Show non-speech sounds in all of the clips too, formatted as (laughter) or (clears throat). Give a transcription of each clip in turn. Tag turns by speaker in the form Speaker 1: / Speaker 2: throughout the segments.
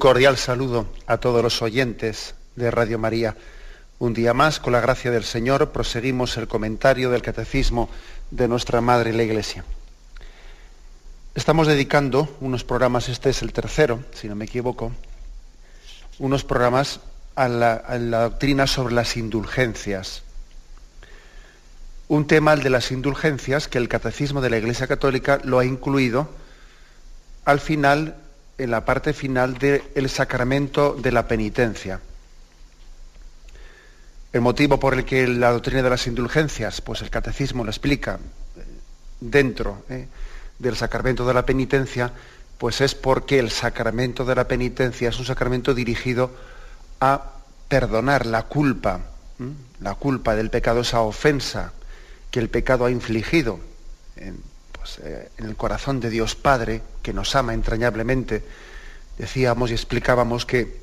Speaker 1: Cordial saludo a todos los oyentes de Radio María. Un día más, con la gracia del Señor, proseguimos el comentario del catecismo de nuestra Madre la Iglesia. Estamos dedicando unos programas, este es el tercero, si no me equivoco, unos programas a la, doctrina sobre las indulgencias. Un tema, el de las indulgencias, que el catecismo de la Iglesia Católica lo ha incluido al final en la parte final del sacramento de la penitencia. El motivo por el que la doctrina de las indulgencias, pues el catecismo lo explica eh, dentro eh, del sacramento de la penitencia, pues es porque el sacramento de la penitencia es un sacramento dirigido a perdonar la culpa, la culpa del pecado, esa ofensa que el pecado ha infligido pues, eh, en el corazón de Dios Padre, que nos ama entrañablemente, decíamos y explicábamos que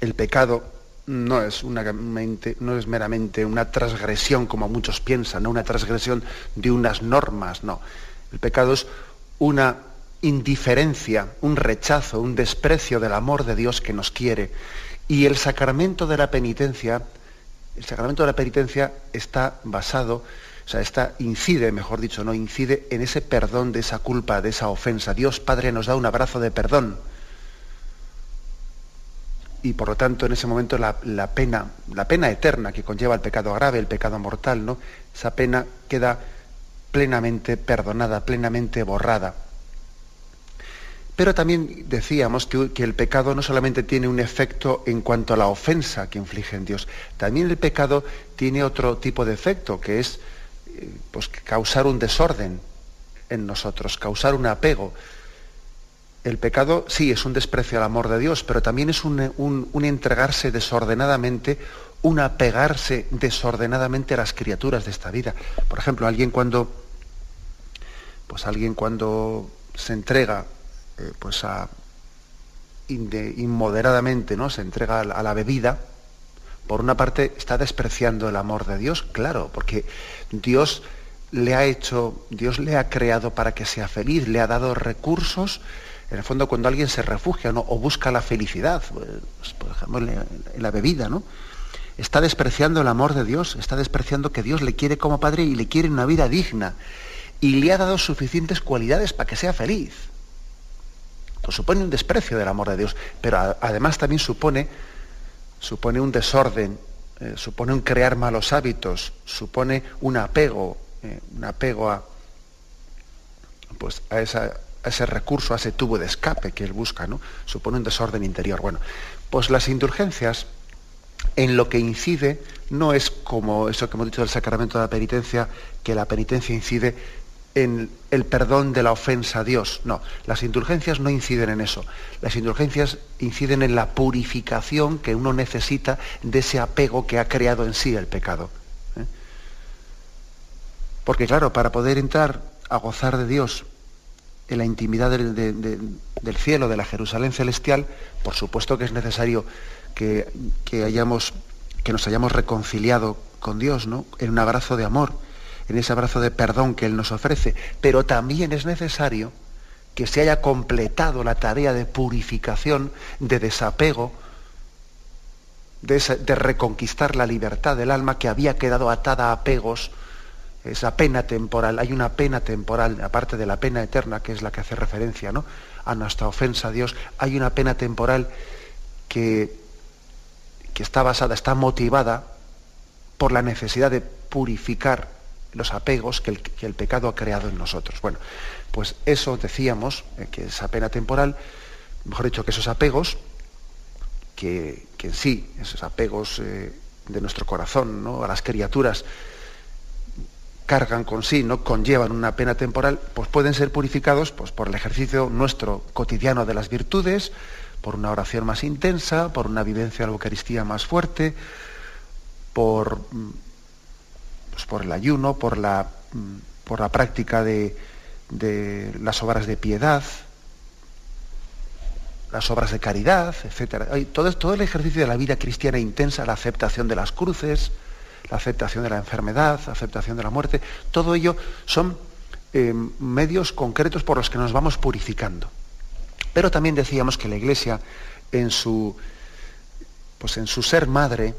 Speaker 1: el pecado no es, no es meramente una transgresión como muchos piensan, no una transgresión de unas normas, no. El pecado es una indiferencia, un rechazo, un desprecio del amor de Dios que nos quiere. Y el sacramento de la penitencia, el sacramento de la penitencia está basado o sea, esta incide, mejor dicho, no incide en ese perdón de esa culpa, de esa ofensa. Dios Padre nos da un abrazo de perdón. Y por lo tanto, en ese momento la, pena, la pena eterna que conlleva el pecado grave, el pecado mortal, ¿no? Esa pena queda plenamente perdonada, plenamente borrada. Pero también decíamos que, que, el pecado no solamente tiene un efecto en cuanto a la ofensa que inflige en Dios, también el pecado tiene otro tipo de efecto, que es pues, causar un desorden en nosotros, causar un apego. El pecado sí es un desprecio al amor de Dios, pero también es un, entregarse desordenadamente, un apegarse desordenadamente a las criaturas de esta vida. Por ejemplo, alguien cuando, pues alguien cuando se entrega, eh, pues inmoderadamente, ¿no? Se entrega a la bebida, por una parte está despreciando el amor de Dios, claro, porque Dios le ha hecho, Dios le ha creado para que sea feliz, le ha dado recursos. En el fondo, cuando alguien se refugia o busca la felicidad, pues, por ejemplo, en la bebida, ¿no? Está despreciando el amor de Dios, está despreciando que Dios le quiere como padre y le quiere una vida digna. Y le ha dado suficientes cualidades para que sea feliz. Pues supone un desprecio del amor de Dios, pero además también supone supone un desorden, eh, supone un crear malos hábitos, supone un apego, eh, un apego a, pues, a, ese recurso, a ese tubo de escape que él busca, ¿no? Supone un desorden interior. Bueno, pues las indulgencias en lo que incide no es como eso que hemos dicho del sacramento de la penitencia, que la penitencia incide en el perdón de la ofensa a Dios. No, las indulgencias no inciden en eso. Las indulgencias inciden en la purificación que uno necesita de ese apego que ha creado en sí el pecado. ¿eh? Porque claro, para poder entrar a gozar de Dios en la intimidad del, cielo, de la Jerusalén celestial, por supuesto que es necesario que, que, hayamos, que nos hayamos reconciliado con Dios, ¿no? En un abrazo de amor en ese abrazo de perdón que Él nos ofrece, pero también es necesario que se haya completado la tarea de purificación, de desapego, de, reconquistar la libertad del alma que había quedado atada a apegos, esa pena temporal. Hay una pena temporal, aparte de la pena eterna, que es la que hace referencia ¿no? a nuestra ofensa a Dios, hay una pena temporal que, que está basada, está motivada por la necesidad de purificar los apegos que el, pecado ha creado en nosotros. Bueno, pues eso decíamos, eh, que esa pena temporal, mejor dicho, que esos apegos que, en sí, esos apegos eh, de nuestro corazón ¿no? a las criaturas, cargan con sí, ¿no? conllevan una pena temporal, pues pueden ser purificados pues, por el ejercicio nuestro cotidiano de las virtudes, por una oración más intensa, por una vivencia de la Eucaristía más fuerte, por, mm, pues, por el ayuno, por la, mm, por la práctica de, de las obras de piedad, las obras de caridad, etc. Todo, todo el ejercicio de la vida cristiana intensa, la aceptación de las cruces, la aceptación de la enfermedad, la aceptación de la muerte, todo ello son eh, medios concretos por los que nos vamos purificando. Pero también decíamos que la Iglesia, en su, pues en su ser madre,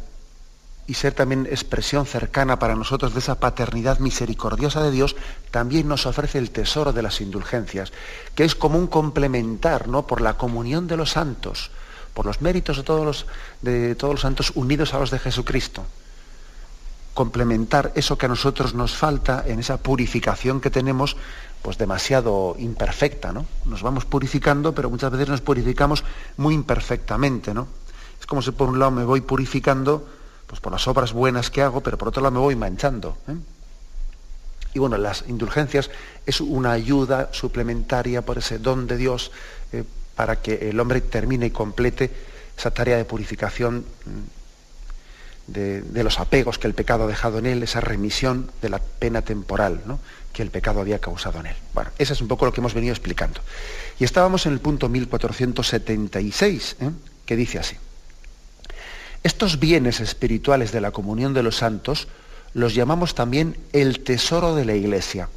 Speaker 1: y ser también expresión cercana para nosotros de esa paternidad misericordiosa de Dios, también nos ofrece el tesoro de las indulgencias, que es como un complementar, ¿no? Por la comunión de los santos, por los méritos de todos los, de todos los santos unidos a los de Jesucristo. Complementar eso que a nosotros nos falta en esa purificación que tenemos, pues demasiado imperfecta, ¿no? Nos vamos purificando, pero muchas veces nos purificamos muy imperfectamente, ¿no? Es como si por un lado me voy purificando, pues por las obras buenas que hago, pero por otro lado me voy manchando. ¿eh? Y bueno, las indulgencias es una ayuda suplementaria por ese don de Dios eh, para que el hombre termine y complete esa tarea de purificación mm, de, los apegos que el pecado ha dejado en él, esa remisión de la pena temporal que el pecado había causado en él. Bueno, eso es un poco lo que hemos venido explicando. Y estábamos en el punto 1476, ¿eh? que dice así. Estos bienes espirituales de la comunión de los santos los llamamos también el tesoro de la Iglesia,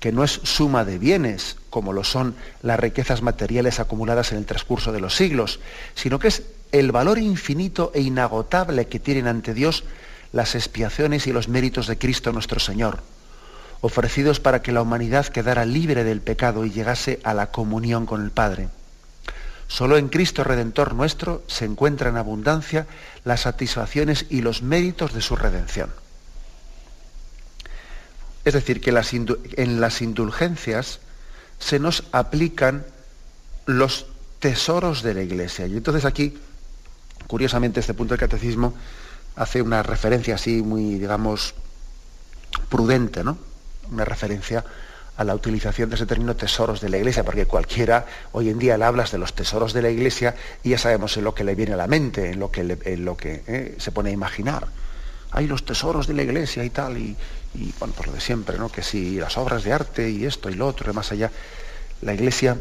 Speaker 1: que no es suma de bienes, como lo son las riquezas materiales acumuladas en el transcurso de los siglos, sino que es el valor infinito e inagotable que tienen ante Dios las expiaciones y los méritos de Cristo nuestro Señor, ofrecidos para que la humanidad quedara libre del pecado y llegase a la comunión con el Padre. Solo en Cristo Redentor nuestro se encuentra en abundancia las satisfacciones y los méritos de su redención. Es decir, que en las indulgencias se nos aplican los tesoros de la Iglesia. Y entonces aquí, curiosamente, este punto del catecismo hace una referencia así muy, digamos, prudente, ¿no? Una referencia a la utilización de ese término tesoros de la iglesia, porque cualquiera hoy en día le hablas de los tesoros de la iglesia y ya sabemos en lo que le viene a la mente, en lo que, eh, se pone a imaginar. Hay los tesoros de la iglesia y tal, y, bueno, por lo de siempre, ¿no? Que si las obras de arte y esto y lo otro, y más allá, la iglesia,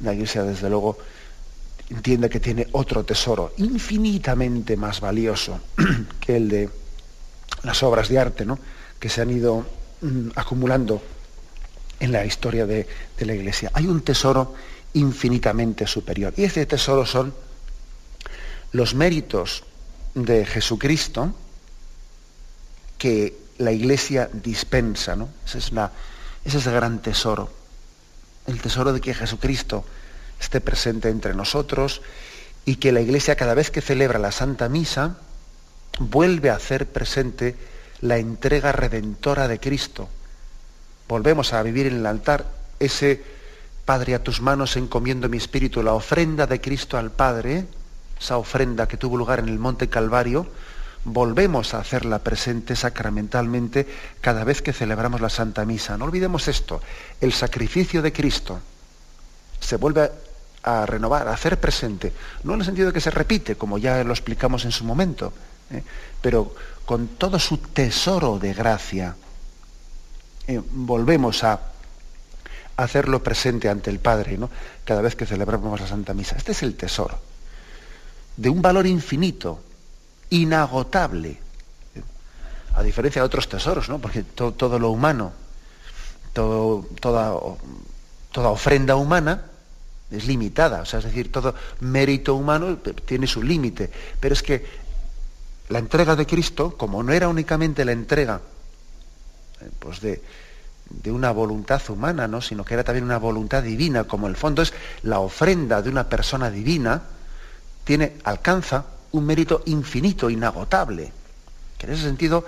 Speaker 1: la iglesia desde luego entiende que tiene otro tesoro infinitamente más valioso (clears throat) que el de las obras de arte, ¿no? Que se han ido mm, acumulando en la historia de, la Iglesia. Hay un tesoro infinitamente superior. Y ese tesoro son los méritos de Jesucristo que la Iglesia dispensa. ¿no? Es ese es el gran tesoro. El tesoro de que Jesucristo esté presente entre nosotros y que la Iglesia cada vez que celebra la Santa Misa vuelve a hacer presente la entrega redentora de Cristo volvemos a vivir en el altar ese Padre, a tus manos encomiendo mi espíritu, la ofrenda de Cristo al Padre, esa ofrenda que tuvo lugar en el Monte Calvario, volvemos a hacerla presente sacramentalmente cada vez que celebramos la Santa Misa. No olvidemos esto, el sacrificio de Cristo se vuelve a renovar, a hacer presente, no en el sentido de que se repite, como ya lo explicamos en su momento, ¿eh? pero con todo su tesoro de gracia, eh, volvemos a hacerlo presente ante el Padre, ¿no? cada vez que celebramos la Santa Misa. Este es el tesoro, de un valor infinito, inagotable, a diferencia de otros tesoros, ¿no? porque todo lo humano, toda, toda ofrenda humana es limitada, o sea, es decir, todo mérito humano tiene su límite, pero es que la entrega de Cristo, como no era únicamente la entrega pues de, una voluntad humana, ¿no? sino que era también una voluntad divina, como el fondo es la ofrenda de una persona divina, tiene, alcanza un mérito infinito, inagotable. Que en ese sentido,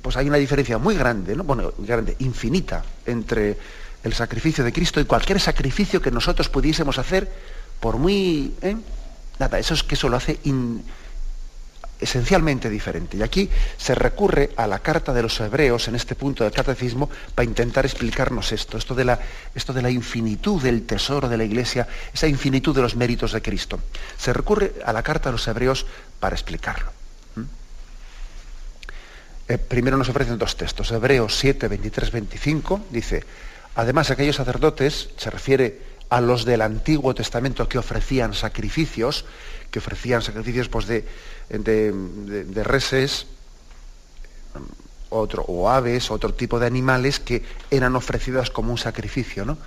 Speaker 1: pues hay una diferencia muy grande, ¿no? bueno, grande, infinita, entre el sacrificio de Cristo y cualquier sacrificio que nosotros pudiésemos hacer, por muy ¿eh? Nada, eso es que eso lo hace esencialmente diferente. Y aquí se recurre a la carta de los hebreos en este punto del catecismo para intentar explicarnos esto, esto de la, esto de la infinitud del tesoro de la Iglesia, esa infinitud de los méritos de Cristo. Se recurre a la carta de los hebreos para explicarlo. ¿Mm? Eh, primero nos ofrecen dos textos. Hebreos 7, 23, 25 dice, además aquellos sacerdotes, se refiere a los del Antiguo Testamento que ofrecían sacrificios, que ofrecían sacrificios pues, de, de, reses otro, o aves, otro tipo de animales que eran ofrecidas como un sacrificio, ¿no?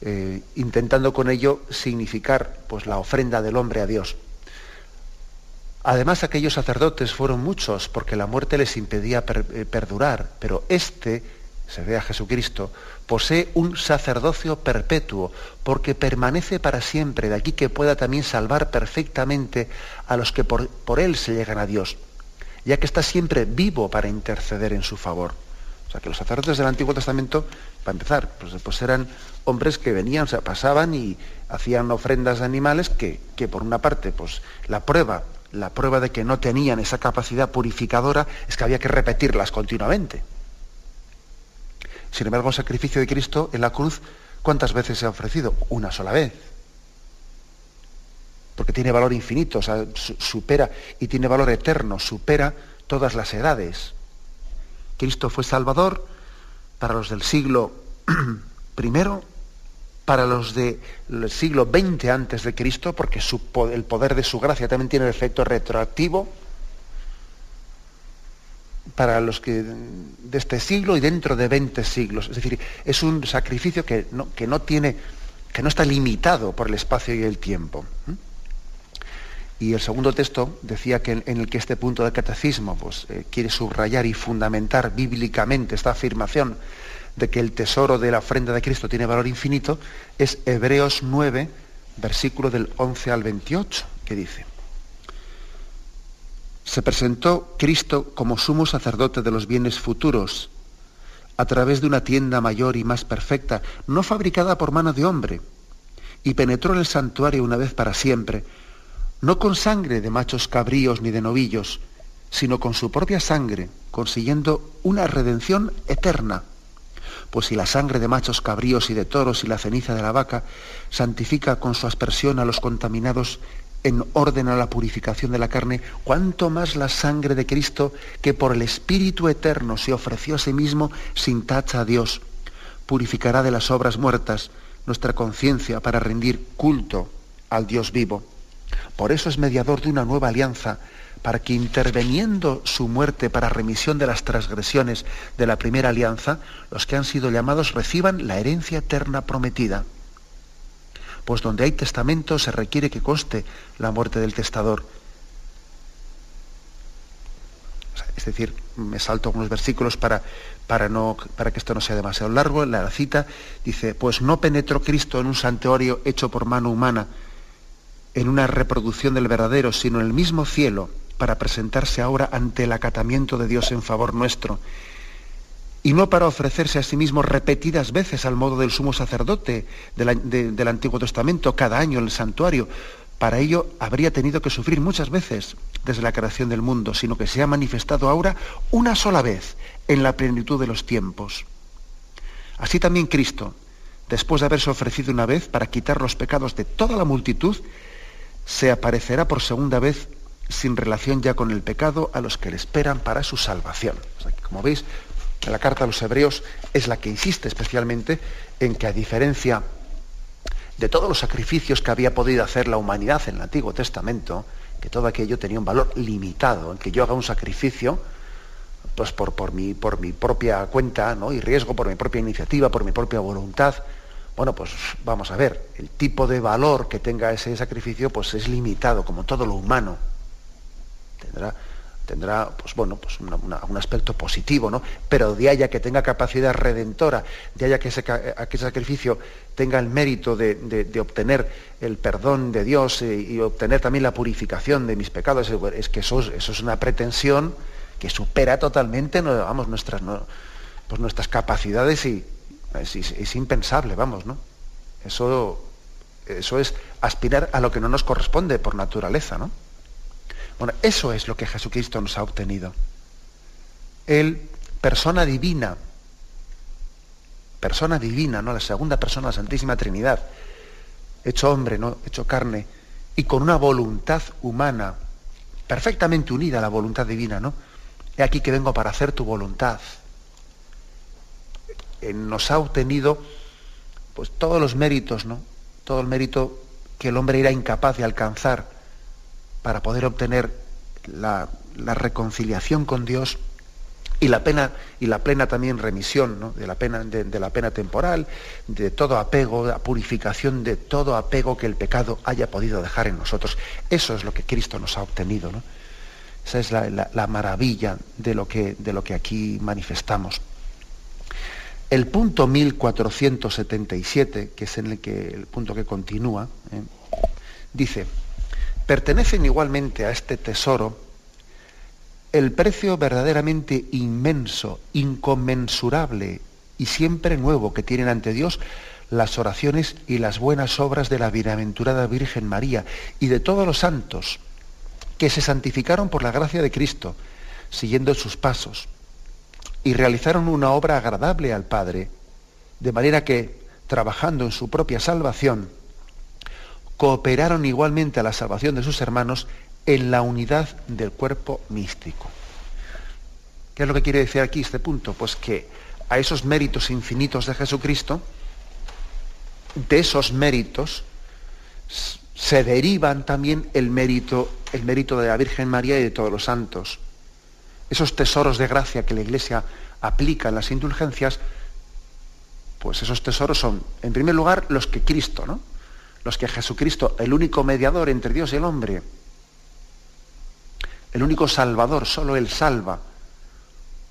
Speaker 1: Eh, intentando con ello significar pues, la ofrenda del hombre a Dios. Además, aquellos sacerdotes fueron muchos porque la muerte les impedía eh, perdurar, pero este, se ve a Jesucristo, posee un sacerdocio perpetuo, porque permanece para siempre, de aquí que pueda también salvar perfectamente a los que por, él se llegan a Dios, ya que está siempre vivo para interceder en su favor. O sea, que los sacerdotes del Antiguo Testamento, para empezar, pues, pues eran hombres que venían, o sea, pasaban y hacían ofrendas de animales que, que por una parte, pues la prueba, la prueba de que no tenían esa capacidad purificadora es que había que repetirlas continuamente. Sin embargo, el sacrificio de Cristo en la cruz, ¿cuántas veces se ha ofrecido? Una sola vez. Porque tiene valor infinito, supera y tiene valor eterno, supera todas las edades. Cristo fue Salvador para los del siglo (clears throat) I, para los del siglo XX antes de Cristo, porque el poder de su gracia también tiene el efecto retroactivo para los que de este siglo y dentro de 20 siglos. Es decir, es un sacrificio que no, que no tiene, que no está limitado por el espacio y el tiempo. Y el segundo texto decía que en, el que este punto del catecismo pues, eh, quiere subrayar y fundamentar bíblicamente esta afirmación de que el tesoro de la ofrenda de Cristo tiene valor infinito, es Hebreos 9, versículo del 11 al 28, que dice, se presentó Cristo como sumo sacerdote de los bienes futuros, a través de una tienda mayor y más perfecta, no fabricada por mano de hombre, y penetró en el santuario una vez para siempre, no con sangre de machos cabríos ni de novillos, sino con su propia sangre, consiguiendo una redención eterna. Pues si la sangre de machos cabríos y de toros y la ceniza de la vaca santifica con su aspersión a los contaminados en orden a la purificación de la carne, cuanto más la sangre de Cristo, que por el Espíritu Eterno se ofreció a sí mismo sin tacha a Dios, purificará de las obras muertas nuestra conciencia para rendir culto al Dios vivo. Por eso es mediador de una nueva alianza, para que interveniendo su muerte para remisión de las transgresiones de la primera alianza, los que han sido llamados reciban la herencia eterna prometida pues donde hay testamento se requiere que conste la muerte del testador. Es decir, me salto algunos versículos para, para, no, para que esto no sea demasiado largo. La cita dice, pues no penetró Cristo en un santuario hecho por mano humana, en una reproducción del verdadero, sino en el mismo cielo, para presentarse ahora ante el acatamiento de Dios en favor nuestro y no para ofrecerse a sí mismo repetidas veces al modo del sumo sacerdote del Antiguo Testamento cada año en el santuario. Para ello habría tenido que sufrir muchas veces desde la creación del mundo, sino que se ha manifestado ahora una sola vez en la plenitud de los tiempos. Así también Cristo, después de haberse ofrecido una vez para quitar los pecados de toda la multitud, se aparecerá por segunda vez sin relación ya con el pecado a los que le esperan para su salvación. como veis, la carta a los hebreos es la que insiste especialmente en que a diferencia de todos los sacrificios que había podido hacer la humanidad en el Antiguo Testamento, que todo aquello tenía un valor limitado, en que yo haga un sacrificio, pues por, por, mi, por mi propia cuenta ¿no? y riesgo, por mi propia iniciativa, por mi propia voluntad, bueno, pues vamos a ver, el tipo de valor que tenga ese sacrificio pues es limitado, como todo lo humano. Tendrá tendrá pues bueno pues un aspecto positivo no pero de haya que tenga capacidad redentora de haya que ese, sacrificio tenga el mérito de, obtener el perdón de Dios eh, y, obtener también la purificación de mis pecados es que eso, es una pretensión que supera totalmente vamos nuestras pues nuestras capacidades y es, impensable vamos no eso eso es aspirar a lo que no nos corresponde por naturaleza, ¿no? Bueno, eso es lo que Jesucristo nos ha obtenido. Él, persona divina, persona divina, ¿no? La segunda persona, la Santísima Trinidad, hecho hombre, ¿no? Hecho carne, y con una voluntad humana, perfectamente unida a la voluntad divina, ¿no? He aquí que vengo para hacer tu voluntad. nos ha obtenido pues todos los méritos, ¿no? Todo el mérito que el hombre era incapaz de alcanzar para poder obtener la, reconciliación con Dios y la pena y la plena también remisión de la pena de, la pena temporal de todo apego la purificación de todo apego que el pecado haya podido dejar en nosotros eso es lo que Cristo nos ha obtenido ¿no? esa es la, maravilla de lo que de lo que aquí manifestamos el punto 1477 que es el que el punto que continúa ¿eh? dice pertenecen igualmente a este tesoro el precio verdaderamente inmenso, inconmensurable y siempre nuevo que tienen ante Dios las oraciones y las buenas obras de la bienaventurada Virgen María y de todos los santos que se santificaron por la gracia de Cristo, siguiendo sus pasos, y realizaron una obra agradable al Padre, de manera que, trabajando en su propia salvación, cooperaron igualmente a la salvación de sus hermanos en la unidad del cuerpo místico. ¿Qué es lo que quiere decir aquí este punto? Pues que a esos méritos infinitos de Jesucristo, de esos méritos se derivan también el mérito, el mérito de la Virgen María y de todos los santos. Esos tesoros de gracia que la Iglesia aplica en las indulgencias, pues esos tesoros son, en primer lugar, los que Cristo, ¿no? Los que Jesucristo, el único mediador entre Dios y el hombre, el único salvador, solo Él salva.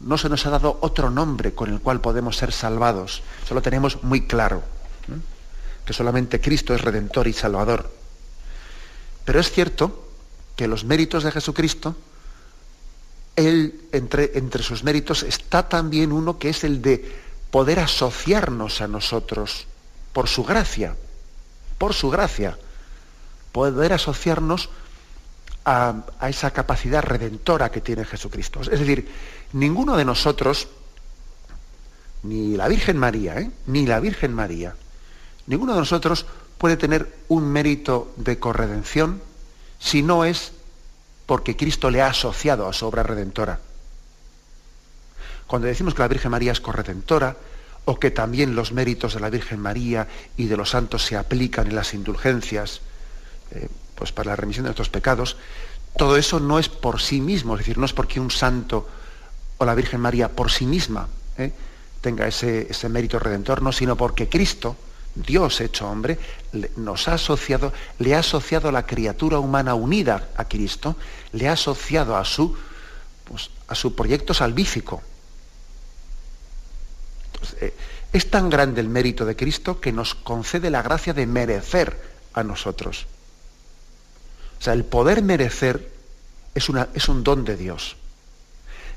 Speaker 1: No se nos ha dado otro nombre con el cual podemos ser salvados. Solo tenemos muy claro que solamente Cristo es redentor y salvador. Pero es cierto que los méritos de Jesucristo, Él, entre, entre sus méritos, está también uno que es el de poder asociarnos a nosotros por su gracia por su gracia, poder asociarnos a, esa capacidad redentora que tiene Jesucristo. Es decir, ninguno de nosotros, ni la Virgen María, ¿eh? ni la Virgen María, ninguno de nosotros puede tener un mérito de corredención si no es porque Cristo le ha asociado a su obra redentora. Cuando decimos que la Virgen María es corredentora, o que también los méritos de la Virgen María y de los santos se aplican en las indulgencias, eh, pues para la remisión de nuestros pecados, todo eso no es por sí mismo, es decir, no es porque un santo o la Virgen María por sí misma eh, tenga ese, ese, mérito redentor, no, sino porque Cristo, Dios hecho hombre, nos ha asociado, le ha asociado a la criatura humana unida a Cristo, le ha asociado a su, pues, a su proyecto salvífico. Eh, es tan grande el mérito de Cristo que nos concede la gracia de merecer a nosotros. O sea, el poder merecer es, una, es un don de Dios.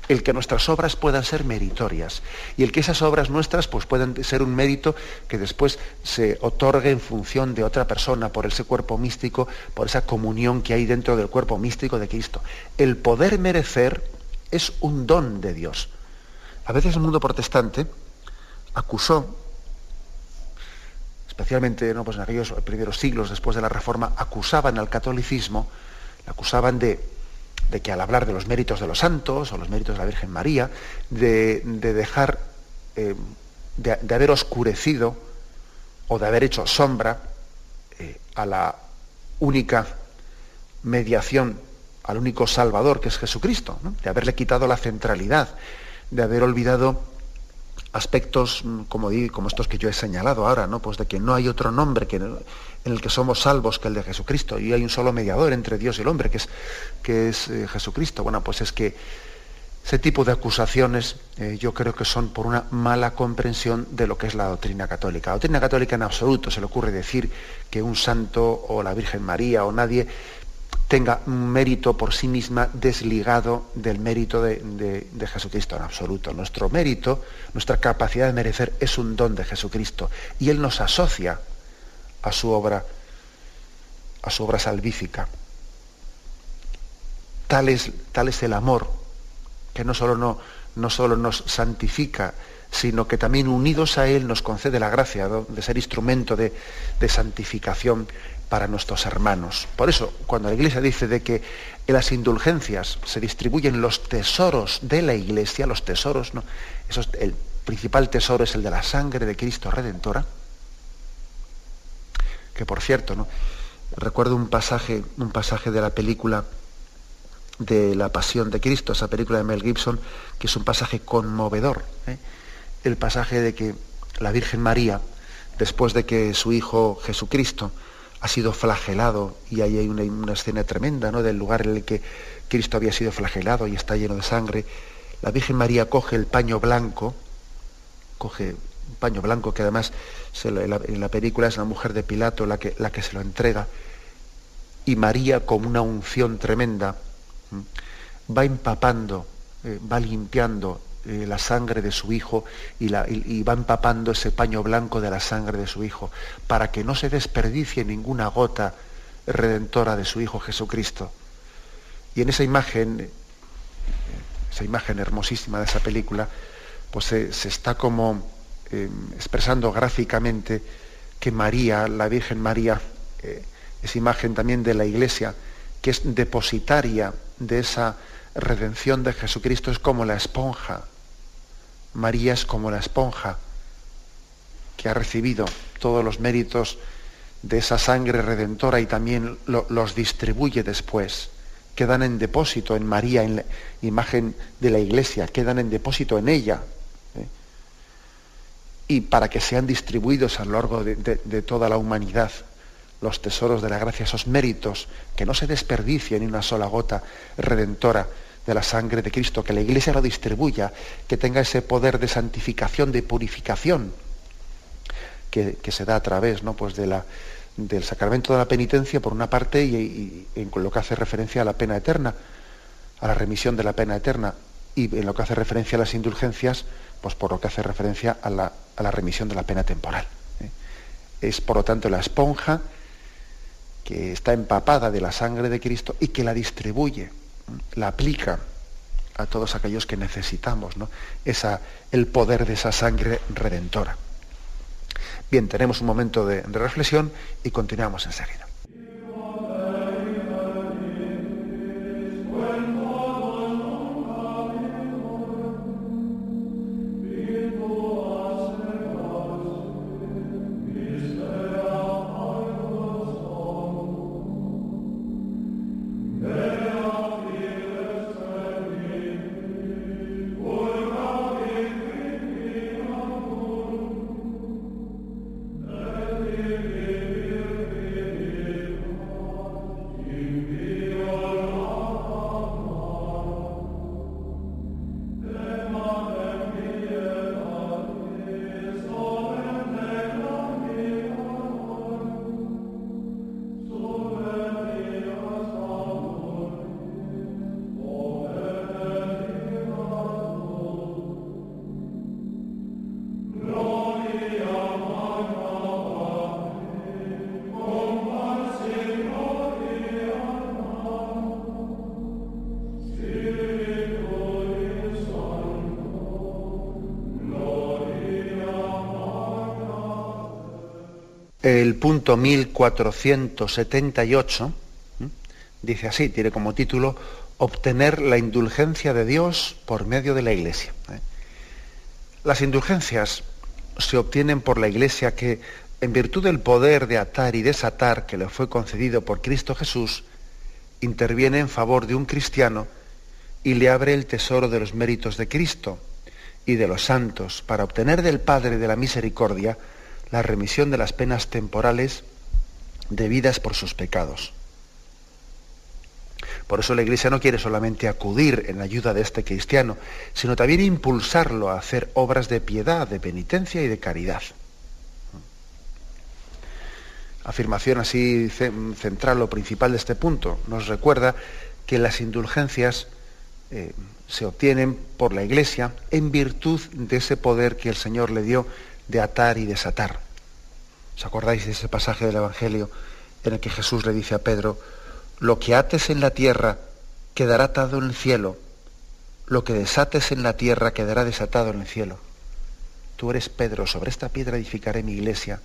Speaker 1: El que nuestras obras puedan ser meritorias y el que esas obras nuestras pues, puedan ser un mérito que después se otorgue en función de otra persona, por ese cuerpo místico, por esa comunión que hay dentro del cuerpo místico de Cristo. El poder merecer es un don de Dios. A veces el mundo protestante, acusó, especialmente ¿no? pues en aquellos primeros siglos después de la Reforma, acusaban al catolicismo, le acusaban de, que al hablar de los méritos de los santos o los méritos de la Virgen María, de, dejar, eh, de, haber oscurecido o de haber hecho sombra eh, a la única mediación, al único Salvador que es Jesucristo, de haberle quitado la centralidad, de haber olvidado aspectos mm, como, como estos que yo he señalado ahora, ¿no? Pues de que no hay otro nombre que en el que somos salvos que el de Jesucristo y hay un solo mediador entre Dios y el hombre que es, que es eh, Jesucristo. Bueno, pues es que ese tipo de acusaciones eh, yo creo que son por una mala comprensión de lo que es la doctrina católica. La doctrina católica en absoluto se le ocurre decir que un santo o la Virgen María o nadie tenga un mérito por sí misma desligado del mérito de, Jesucristo en absoluto. Nuestro mérito, nuestra capacidad de merecer es un don de Jesucristo y Él nos asocia a su obra a su obra salvífica. Tal es, tal es el amor que no solo, no, no solo nos santifica, sino que también unidos a Él nos concede la gracia de ser instrumento de, de, santificación para nuestros hermanos. Por eso, cuando la Iglesia dice de que en las indulgencias se distribuyen los tesoros de la Iglesia, los tesoros, ¿no? Eso el principal tesoro es el de la sangre de Cristo Redentora, que por cierto, ¿no? recuerdo un pasaje, un pasaje de la película de la Pasión de Cristo, esa película de Mel Gibson, que es un pasaje conmovedor. ¿eh? El pasaje de que la Virgen María, después de que su Hijo Jesucristo ha sido flagelado, y ahí hay una, escena tremenda ¿no? del lugar en el que Cristo había sido flagelado y está lleno de sangre, la Virgen María coge el paño blanco, coge un paño blanco que además en, la, película es la mujer de Pilato la que, la que se lo entrega, y María con una unción tremenda va empapando, eh, va limpiando eh, la sangre de su hijo y, va empapando ese paño blanco de la sangre de su hijo, para que no se desperdicie ninguna gota redentora de su hijo Jesucristo. Y en esa imagen, eh, esa imagen hermosísima de esa película, pues se, está como expresando gráficamente que María, la Virgen María, es imagen también de la Iglesia, que es depositaria de esa redención de Jesucristo, es como la esponja. María es como la esponja que ha recibido todos los méritos de esa sangre redentora y también los distribuye después. Quedan en depósito en María, en la imagen de la iglesia, quedan en depósito en ella. ¿eh? Y para que sean distribuidos a lo largo de toda la humanidad los tesoros de la gracia, esos méritos, que no se desperdicien ni una sola gota redentora de la sangre de Cristo, que la Iglesia lo distribuya, que tenga ese poder de santificación, de purificación, que, se da a través ¿no? pues de la, del sacramento de la penitencia, por una parte, y, en lo que hace referencia a la pena eterna, a la remisión de la pena eterna, y en lo que hace referencia a las indulgencias, pues por lo que hace referencia a la, a la remisión de la pena temporal. ¿eh? Es, por lo tanto, la esponja que está empapada de la sangre de Cristo y que la distribuye, la aplica a todos aquellos que necesitamos, ¿no? El poder de esa sangre redentora. Bien, tenemos un momento de, de reflexión y continuamos enseguida. El punto 1478 dice así, tiene como título Obtener la indulgencia de Dios por medio de la Iglesia. ¿eh? Las indulgencias se obtienen por la Iglesia que, en virtud del poder de atar y desatar que le fue concedido por Cristo Jesús, interviene en favor de un cristiano y le abre el tesoro de los méritos de Cristo y de los santos para obtener del Padre de la Misericordia la remisión de las penas temporales debidas por sus pecados. Por eso la Iglesia no quiere solamente acudir en ayuda de este cristiano, sino también impulsarlo a hacer obras de piedad, de penitencia y de caridad. Afirmación así central o principal de este punto nos recuerda que las indulgencias eh, se obtienen por la Iglesia en virtud de ese poder que el Señor le dio de atar y desatar. ¿Os acordáis de ese pasaje del Evangelio en el que Jesús le dice a Pedro, lo que ates en la tierra quedará atado en el cielo, lo que desates en la tierra quedará desatado en el cielo. Tú eres Pedro, sobre esta piedra edificaré mi iglesia,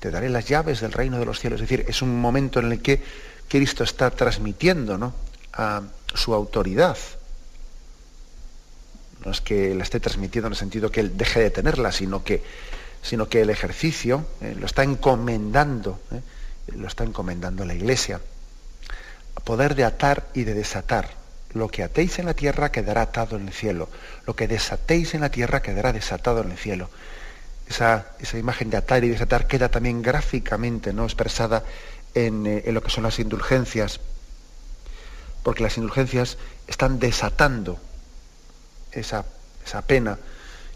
Speaker 1: te daré las llaves del reino de los cielos. Es decir, es un momento en el que Cristo está transmitiendo ¿no? a su autoridad. No es que la esté transmitiendo en el sentido que él deje de tenerla, sino que, sino que el ejercicio eh, lo está encomendando, eh, lo está encomendando la iglesia. Poder de atar y de desatar. Lo que atéis en la tierra quedará atado en el cielo. Lo que desatéis en la tierra quedará desatado en el cielo. Esa, imagen de atar y desatar queda también gráficamente ¿no? expresada en, eh, en lo que son las indulgencias, porque las indulgencias están desatando esa, esa, pena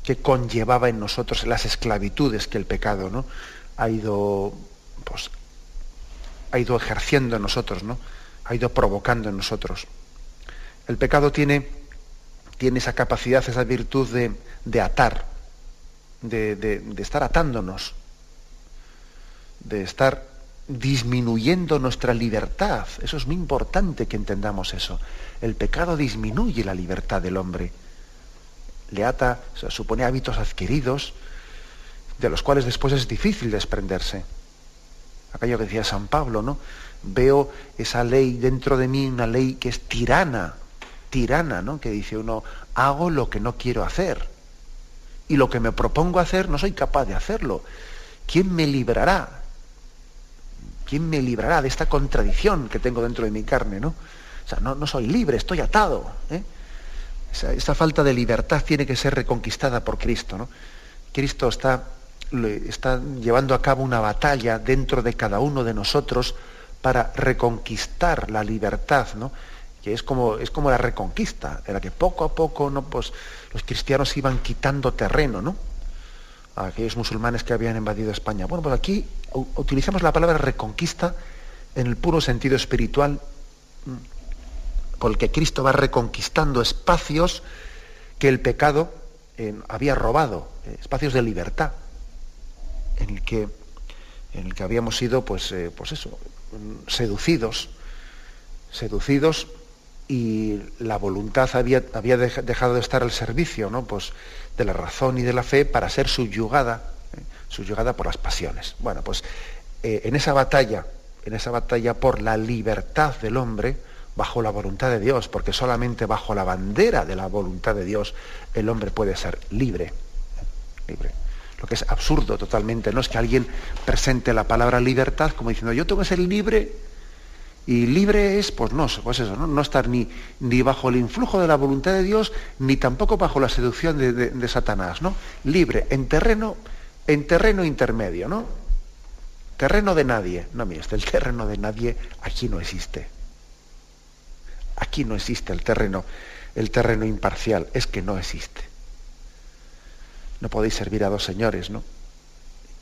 Speaker 1: que conllevaba en nosotros las esclavitudes que el pecado ¿no? ha, ido, pues, ha ido ejerciendo en nosotros, ¿no? ha ido provocando en nosotros. El pecado tiene, tiene esa capacidad, esa virtud de, de atar, de, de, estar atándonos, de estar disminuyendo nuestra libertad. Eso es muy importante que entendamos eso. El pecado disminuye la libertad del hombre. Le ata, supone hábitos adquiridos de los cuales después es difícil desprenderse. Aquello que decía San Pablo, ¿no? Veo esa ley dentro de mí, una ley que es tirana, tirana, ¿no? Que dice uno, hago lo que no quiero hacer y lo que me propongo hacer no soy capaz de hacerlo. ¿Quién me librará? ¿Quién me librará de esta contradicción que tengo dentro de mi carne? ¿no? O sea, no, soy libre, estoy atado. ¿eh? Esa, falta de libertad tiene que ser reconquistada por Cristo. ¿no? Cristo está, está llevando a cabo una batalla dentro de cada uno de nosotros para reconquistar la libertad, ¿no? que es como, es como la reconquista, en la que poco a poco ¿no? pues, los cristianos iban quitando terreno ¿no? a aquellos musulmanes que habían invadido España. Bueno, pues aquí utilizamos la palabra reconquista en el puro sentido espiritual, porque Cristo va reconquistando espacios que el pecado eh, había robado, eh, espacios de libertad, en el que, en el que habíamos sido, pues, eh, pues eso, seducidos, seducidos y la voluntad había, había dejado de estar al servicio ¿no? pues, de la razón y de la fe para ser subyugada, subyugada por las pasiones. Bueno, pues en esa batalla, en esa batalla por la libertad del hombre, bajo la voluntad de Dios, porque solamente bajo la bandera de la voluntad de Dios el hombre puede ser libre. libre. Lo que es absurdo totalmente, no es que alguien presente la palabra libertad como diciendo yo tengo que ser libre y libre es, pues no, pues eso, no, estar ni, ni, bajo el influjo de la voluntad de Dios, ni tampoco bajo la seducción de, Satanás, ¿no? Libre, en terreno, en terreno intermedio, ¿no? Terreno de nadie. No, mire, este, el terreno de nadie aquí no existe. Aquí no existe el terreno, el terreno imparcial, es que no existe. No podéis servir a dos señores, ¿no?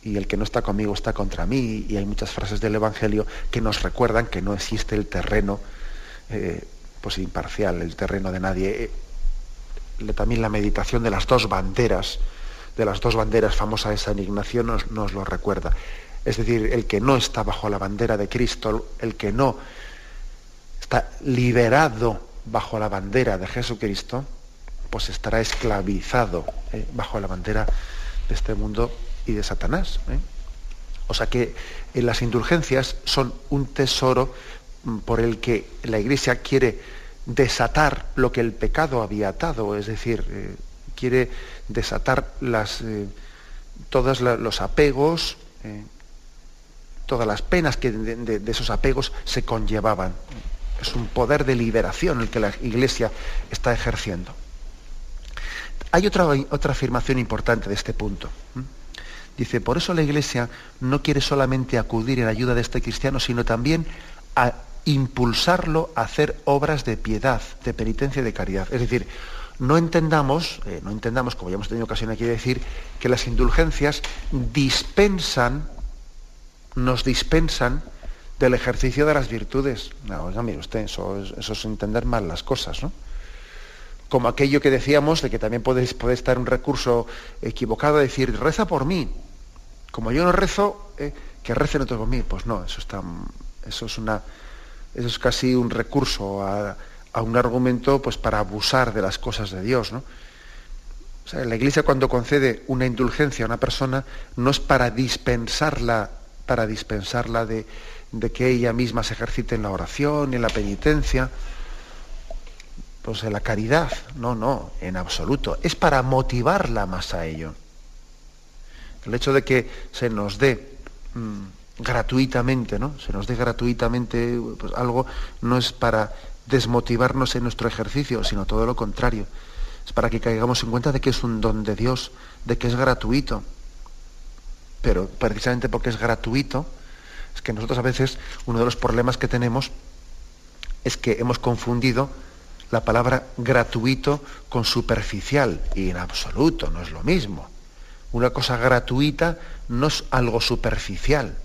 Speaker 1: y el que no está conmigo está contra mí, y hay muchas frases del Evangelio que nos recuerdan que no existe el terreno eh, pues imparcial, el terreno de nadie. Eh, también la meditación de las dos banderas, de las dos banderas famosas de San Ignacio nos, nos lo recuerda. Es decir, el que no está bajo la bandera de Cristo, el que no está liberado bajo la bandera de Jesucristo, pues estará esclavizado eh, bajo la bandera de este mundo y de Satanás. ¿eh? O sea que eh, las indulgencias son un tesoro mm, por el que la Iglesia quiere desatar lo que el pecado había atado, es decir, quiere desatar las, todos los apegos, todas las penas que de, esos apegos se conllevaban. Es un poder de liberación el que la Iglesia está ejerciendo. Hay otra, otra afirmación importante de este punto. Dice, por eso la Iglesia no quiere solamente acudir en ayuda de este cristiano, sino también a impulsarlo a hacer obras de piedad, de penitencia y de caridad. Es decir, no entendamos, eh, no entendamos, como ya hemos tenido ocasión aquí de decir, que las indulgencias dispensan, nos dispensan del ejercicio de las virtudes. No, mire usted, eso es, entender mal las cosas, ¿no? Como aquello que decíamos de que también puede, estar un recurso equivocado, decir, reza por mí como yo no rezo, eh, que recen otros por mí. Pues no, eso está, eso es una, eso es casi un recurso a, un argumento pues para abusar de las cosas de Dios, ¿no? La Iglesia cuando concede una indulgencia a una persona no es para dispensarla, para dispensarla de, de que ella misma se ejercite en la oración, en la penitencia, pues en la caridad. No, no, en absoluto. Es para motivarla más a ello. El hecho de que se nos dé mm, gratuitamente, ¿no? Se nos dé gratuitamente pues, algo no es para desmotivarnos en nuestro ejercicio, sino todo lo contrario. Es para que caigamos en cuenta de que es un don de Dios, de que es gratuito. Pero precisamente porque es gratuito, es que nosotros a veces uno de los problemas que tenemos es que hemos confundido la palabra gratuito con superficial y en absoluto no es lo mismo. Una cosa gratuita no es algo superficial.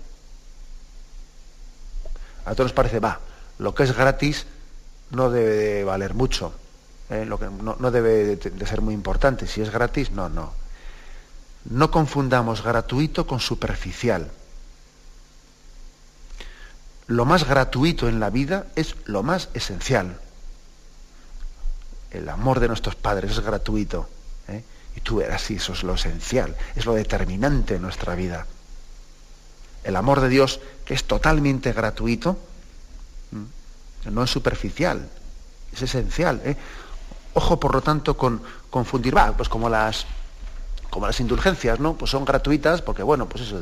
Speaker 1: A todos nos parece, va, lo que es gratis no debe de valer mucho, ¿eh? lo que no debe de ser muy importante. Si es gratis, no, no. No confundamos gratuito con superficial. Lo más gratuito en la vida es lo más esencial. El amor de nuestros padres es gratuito. ¿eh? Y tú verás si eso es lo esencial, es lo determinante en nuestra vida. El amor de Dios, que es totalmente gratuito, no es superficial, es esencial. ¿eh? Ojo, por lo tanto, con confundir, va, pues como las, como las indulgencias, ¿no? Pues son gratuitas porque, bueno, pues eso,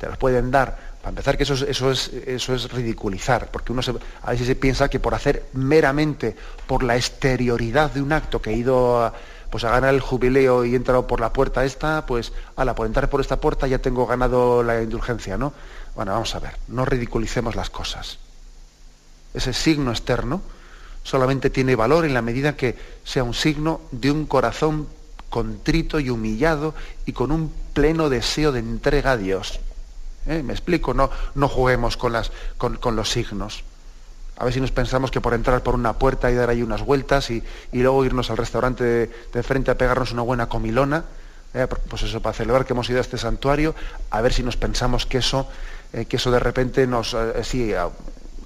Speaker 1: te las pueden dar. Para empezar, que eso es, eso es, eso es ridiculizar, porque uno a veces se piensa que por hacer meramente por la exterioridad de un acto que he ido a, pues a ganar el jubileo y he entrado por la puerta esta, pues, ala, por entrar por esta puerta ya tengo ganado la indulgencia, ¿no? Bueno, vamos a ver, no ridiculicemos las cosas. Ese signo externo solamente tiene valor en la medida que sea un signo de un corazón contrito y humillado y con un pleno deseo de entrega a Dios. ¿Eh? ¿Me explico? No, no juguemos con, las, con, con los signos. A ver si nos pensamos que por entrar por una puerta y dar ahí unas vueltas y, luego irnos al restaurante de, frente a pegarnos una buena comilona, eh, pues eso, para celebrar que hemos ido a este santuario, a ver si nos pensamos que eso, eh, que eso de repente nos, sí,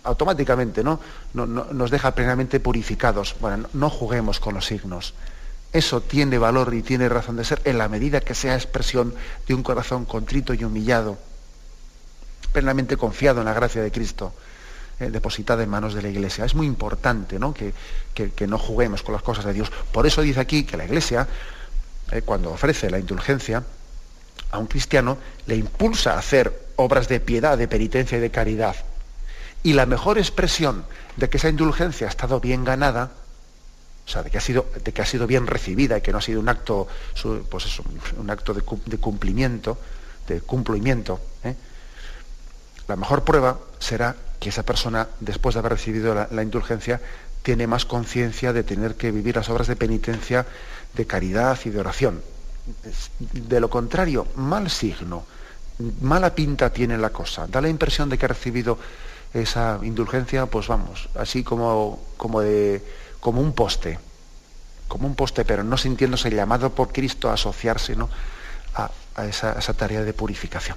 Speaker 1: automáticamente, ¿no? nos deja plenamente purificados. Bueno, no juguemos con los signos. Eso tiene valor y tiene razón de ser en la medida que sea expresión de un corazón contrito y humillado, plenamente confiado en la gracia de Cristo. Eh, depositada en manos de la Iglesia. Es muy importante ¿no? Que, no juguemos con las cosas de Dios. Por eso dice aquí que la Iglesia, eh, cuando ofrece la indulgencia a un cristiano, le impulsa a hacer obras de piedad, de penitencia y de caridad. Y la mejor expresión de que esa indulgencia ha estado bien ganada, o sea, de que ha sido, de que ha sido bien recibida y que no ha sido un acto, pues eso, un acto de, cumplimiento, de cumplimiento, ¿eh? La mejor prueba será que esa persona, después de haber recibido la, indulgencia, tiene más conciencia de tener que vivir las obras de penitencia, de caridad y de oración. De lo contrario, mal signo, mala pinta tiene la cosa. Da la impresión de que ha recibido esa indulgencia, pues vamos, así como, como, de, como un poste, como un poste, pero no sintiéndose llamado por Cristo a asociarse ¿no? a, esa, a esa tarea de purificación.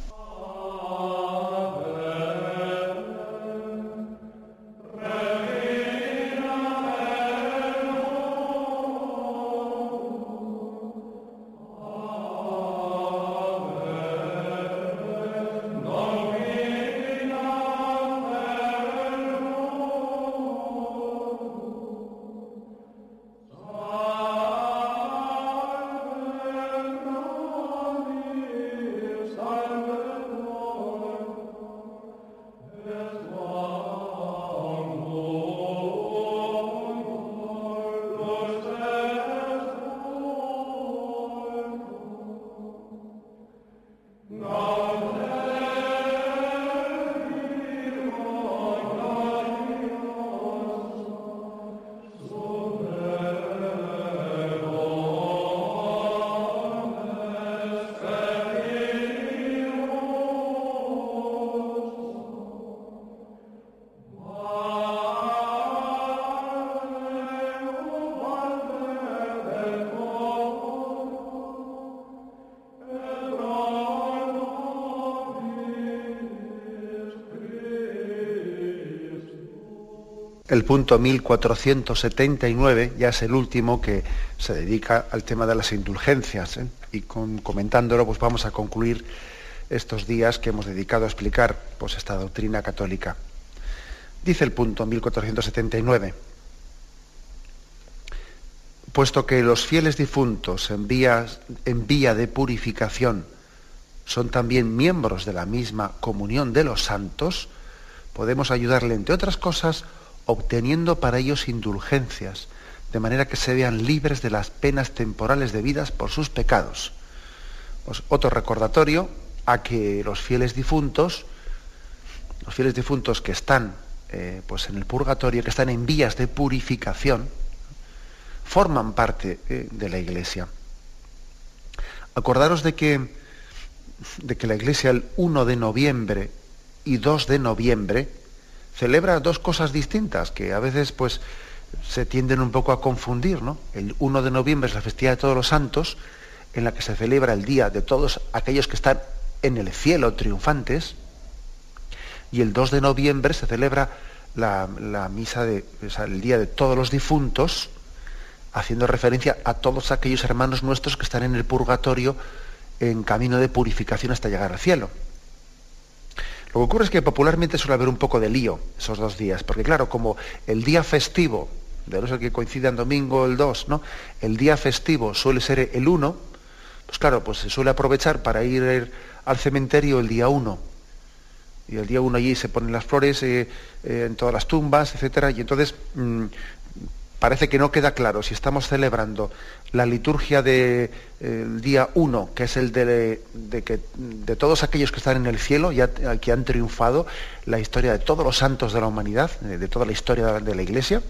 Speaker 1: El punto 1479 ya es el último que se dedica al tema de las indulgencias. ¿eh? Y comentándolo, pues vamos a concluir estos días que hemos dedicado a explicar pues, esta doctrina católica. Dice el punto 1479 puesto que los fieles difuntos en vía, en vía, de purificación son también miembros de la misma comunión de los santos, podemos ayudarle, entre otras cosas, obteniendo para ellos indulgencias, de manera que se vean libres de las penas temporales debidas por sus pecados. Pues otro recordatorio a que los fieles difuntos, los fieles difuntos que están eh, pues en el purgatorio, que están en vías de purificación, forman parte eh, de la Iglesia. Acordaros de que, de que la Iglesia el 1 de noviembre y 2 de noviembre celebra dos cosas distintas que a veces pues se tienden un poco a confundir, ¿no? El 1 de noviembre es la festividad de todos los santos, en la que se celebra el día de todos aquellos que están en el cielo triunfantes, y el 2 de noviembre se celebra la, misa de, el día de todos los difuntos, haciendo referencia a todos aquellos hermanos nuestros que están en el purgatorio en camino de purificación hasta llegar al cielo. Lo que ocurre es que popularmente suele haber un poco de lío esos dos días, porque claro, como el día festivo, de no que coincida domingo el 2, ¿no? El día festivo suele ser el 1, pues claro, pues se suele aprovechar para ir al cementerio el día 1. Y el día 1 allí se ponen las flores eh, eh, en todas las tumbas, etcétera, y entonces mm, parece que no queda claro si estamos celebrando la liturgia del día 1, que es el de, que, de todos aquellos que están en el cielo, ya, que han triunfado, la historia de todos los santos de la humanidad, de, toda la historia de la Iglesia,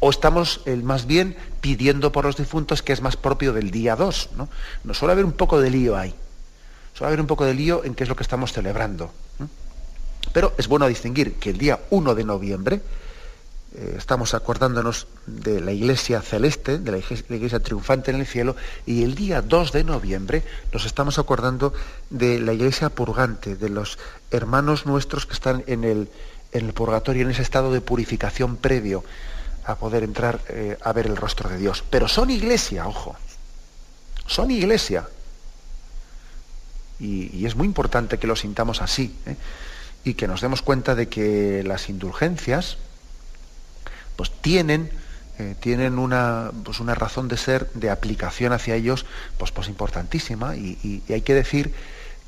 Speaker 1: o estamos más bien pidiendo por los difuntos que es más propio del día 2. ¿no? Nos suele haber un poco de lío ahí. Suele haber un poco de lío en qué es lo que estamos celebrando. Pero es bueno distinguir que el día 1 de noviembre, eh, estamos acordándonos de la iglesia celeste, de la iglesia, triunfante en el cielo, y el día 2 de noviembre nos estamos acordando de la iglesia purgante, de los hermanos nuestros que están en el, purgatorio, en ese estado de purificación previo a poder entrar eh, a ver el rostro de Dios. Pero son iglesia, ojo, son iglesia. Y, es muy importante que lo sintamos así, ¿eh? y que nos demos cuenta de que las indulgencias, pues tienen, eh, tienen una, pues una razón de ser, de aplicación hacia ellos, pues, pues importantísima. Y, hay que decir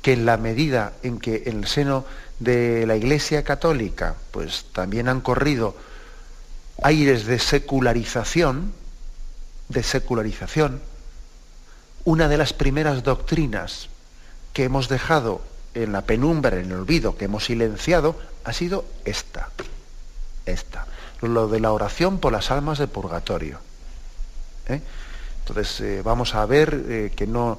Speaker 1: que en la medida en que en el seno de la Iglesia Católica, pues también han corrido aires de secularización, de secularización, una de las primeras doctrinas que hemos dejado en la penumbra, en el olvido, que hemos silenciado, ha sido esta, esta lo de la oración por las almas de purgatorio. ¿eh? Entonces eh, vamos a ver eh, que no,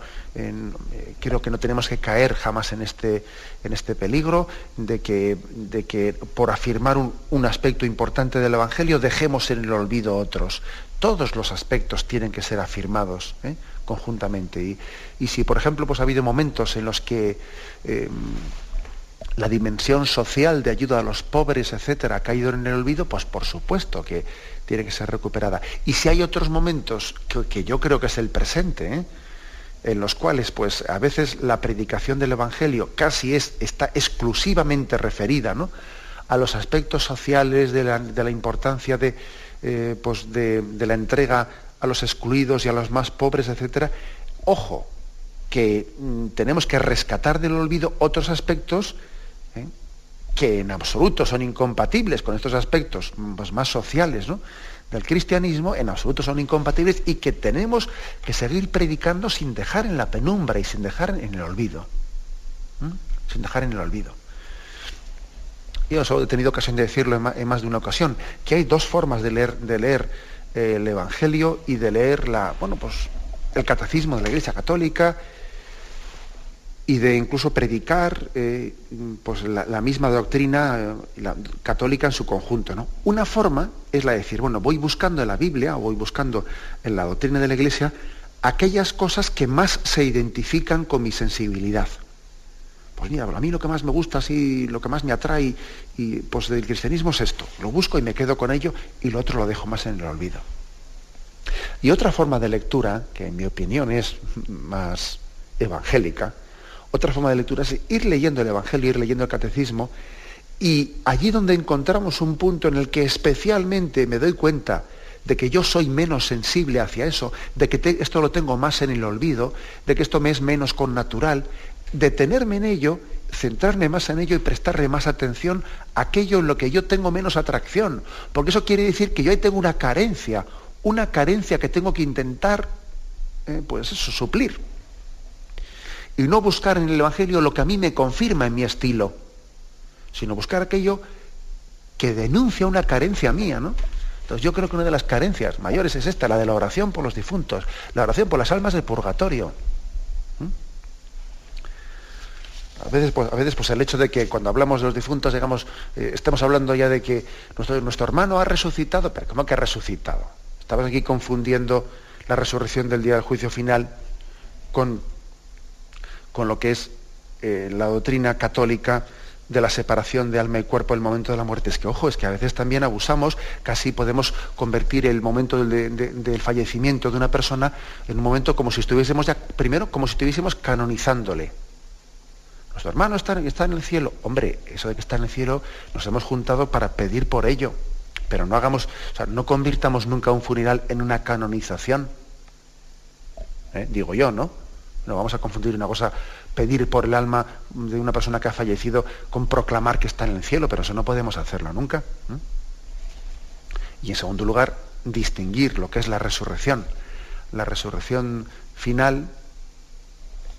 Speaker 1: creo que no tenemos que caer jamás en este, en este peligro de que, de que por afirmar un, aspecto importante del Evangelio dejemos en el olvido otros. Todos los aspectos tienen que ser afirmados conjuntamente. Y, y, si, por ejemplo, pues ha habido momentos en los que la dimensión social de ayuda a los pobres, etcétera, ha caído en el olvido, pues por supuesto que tiene que ser recuperada. Y si hay otros momentos que, yo creo que es el presente, ¿eh? en los cuales pues a veces la predicación del Evangelio casi es, está exclusivamente referida ¿no? a los aspectos sociales de la, importancia de, eh, pues de, la entrega a los excluidos y a los más pobres, etcétera, ojo, que mm, tenemos que rescatar del olvido otros aspectos. Que en absoluto son incompatibles con estos aspectos pues, más sociales del cristianismo, en absoluto son incompatibles y que tenemos que seguir predicando sin dejar en la penumbra y sin dejar en el olvido. Sin dejar en el olvido. Yo he tenido ocasión de decirlo en más de una ocasión, que hay dos formas de leer, de leer eh, el Evangelio y de leer la, bueno, pues, el catecismo de la Iglesia Católica y de incluso predicar eh, pues la, misma doctrina eh, católica en su conjunto. ¿no? Una forma es la de decir, bueno, voy buscando en la Biblia o voy buscando en la doctrina de la Iglesia aquellas cosas que más se identifican con mi sensibilidad. Pues mira, a mí lo que más me gusta, así, lo que más me atrae y, pues del cristianismo es esto. Lo busco y me quedo con ello y lo otro lo dejo más en el olvido. Y otra forma de lectura, que en mi opinión es más evangélica, otra forma de lectura es ir leyendo el Evangelio, ir leyendo el Catecismo, y allí donde encontramos un punto en el que especialmente me doy cuenta de que yo soy menos sensible hacia eso, de que esto lo tengo más en el olvido, de que esto me es menos connatural, detenerme en ello, centrarme más en ello y prestarle más atención a aquello en lo que yo tengo menos atracción, porque eso quiere decir que yo ahí tengo una carencia, una carencia que tengo que intentar, eh, pues eso, suplir. Y no buscar en el Evangelio lo que a mí me confirma en mi estilo, sino buscar aquello que denuncia una carencia mía, ¿no? Entonces yo creo que una de las carencias mayores es esta, la de la oración por los difuntos, la oración por las almas del purgatorio. A veces, pues, a veces pues el hecho de que cuando hablamos de los difuntos, digamos, eh, estemos hablando ya de que nuestro, nuestro hermano ha resucitado, pero ¿cómo que ha resucitado? Estamos aquí confundiendo la resurrección del día del juicio final con, con lo que es eh, la doctrina católica de la separación de alma y cuerpo el momento de la muerte. Es que, ojo, es que a veces también abusamos, casi podemos convertir el momento del fallecimiento de una persona en un momento como si estuviésemos ya, primero, como si estuviésemos canonizándole. Nuestro hermano está, está en el cielo. Hombre, eso de que está en el cielo nos hemos juntado para pedir por ello. Pero no hagamos, o sea, no convirtamos nunca un funeral en una canonización. ¿Eh? Digo yo, ¿no? No vamos a confundir una cosa, pedir por el alma de una persona que ha fallecido con proclamar que está en el cielo, pero eso no podemos hacerlo nunca. Y en segundo lugar, distinguir lo que es la resurrección. La resurrección final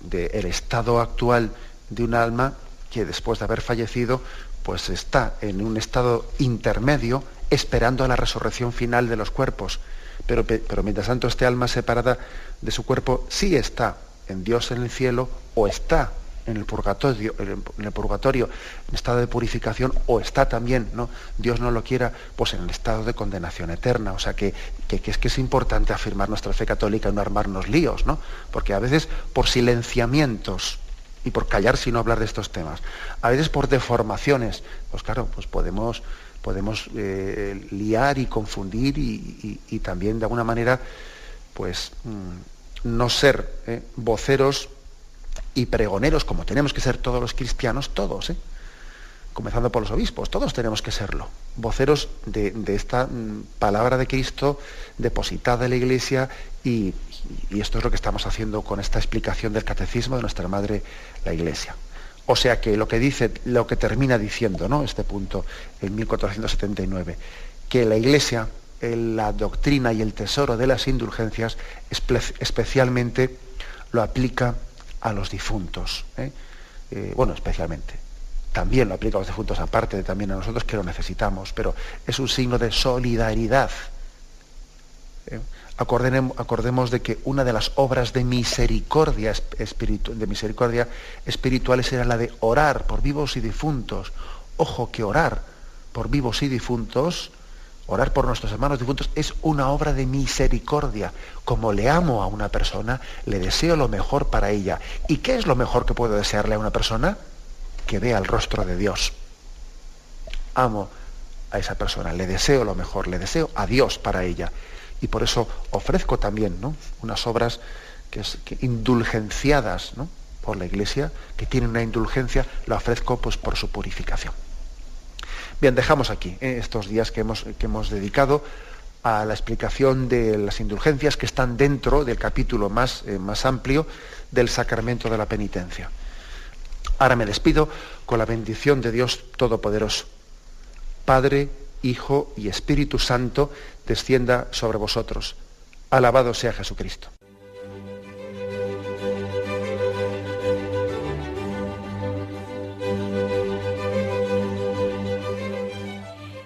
Speaker 1: del estado actual de un alma que después de haber fallecido, pues está en un estado intermedio esperando a la resurrección final de los cuerpos. Pero, pero mientras tanto este alma separada de su cuerpo sí está en Dios en el cielo o está en el purgatorio, en el purgatorio, en estado de purificación, o está también, ¿no? Dios no lo quiera, pues en el estado de condenación eterna. O sea que, que, es que es importante afirmar nuestra fe católica y no armarnos líos, ¿no? Porque a veces por silenciamientos y por callar sino hablar de estos temas, a veces por deformaciones, pues claro, pues podemos, podemos eh, liar y confundir y, también de alguna manera, pues. Mm, no ser eh, voceros y pregoneros, como tenemos que ser todos los cristianos, todos, ¿eh? comenzando por los obispos, todos tenemos que serlo, voceros de, esta mm, palabra de Cristo depositada en la Iglesia y, esto es lo que estamos haciendo con esta explicación del catecismo de nuestra Madre, la Iglesia. O sea que lo que dice, lo que termina diciendo, ¿no? Este punto, en 1479, que la Iglesia la doctrina y el tesoro de las indulgencias especialmente lo aplica a los difuntos. ¿eh? Eh, bueno, especialmente. También lo aplica a los difuntos, aparte de también a nosotros que lo necesitamos, pero es un signo de solidaridad. ¿eh? Acordemos, de que una de las obras de misericordia, de misericordia espirituales era la de orar por vivos y difuntos. Ojo que orar por vivos y difuntos orar por nuestros hermanos difuntos es una obra de misericordia. Como le amo a una persona, le deseo lo mejor para ella. ¿Y qué es lo mejor que puedo desearle a una persona? Que vea el rostro de Dios. Amo a esa persona, le deseo lo mejor, le deseo a Dios para ella. Y por eso ofrezco también ¿no? unas obras que, indulgenciadas por la Iglesia, que tienen una indulgencia, la ofrezco pues, por su purificación. Bien, dejamos aquí eh, estos días que hemos, que hemos dedicado a la explicación de las indulgencias que están dentro del capítulo más, eh, más amplio del sacramento de la penitencia. Ahora me despido con la bendición de Dios Todopoderoso. Padre, Hijo y Espíritu Santo, descienda sobre vosotros. Alabado sea Jesucristo.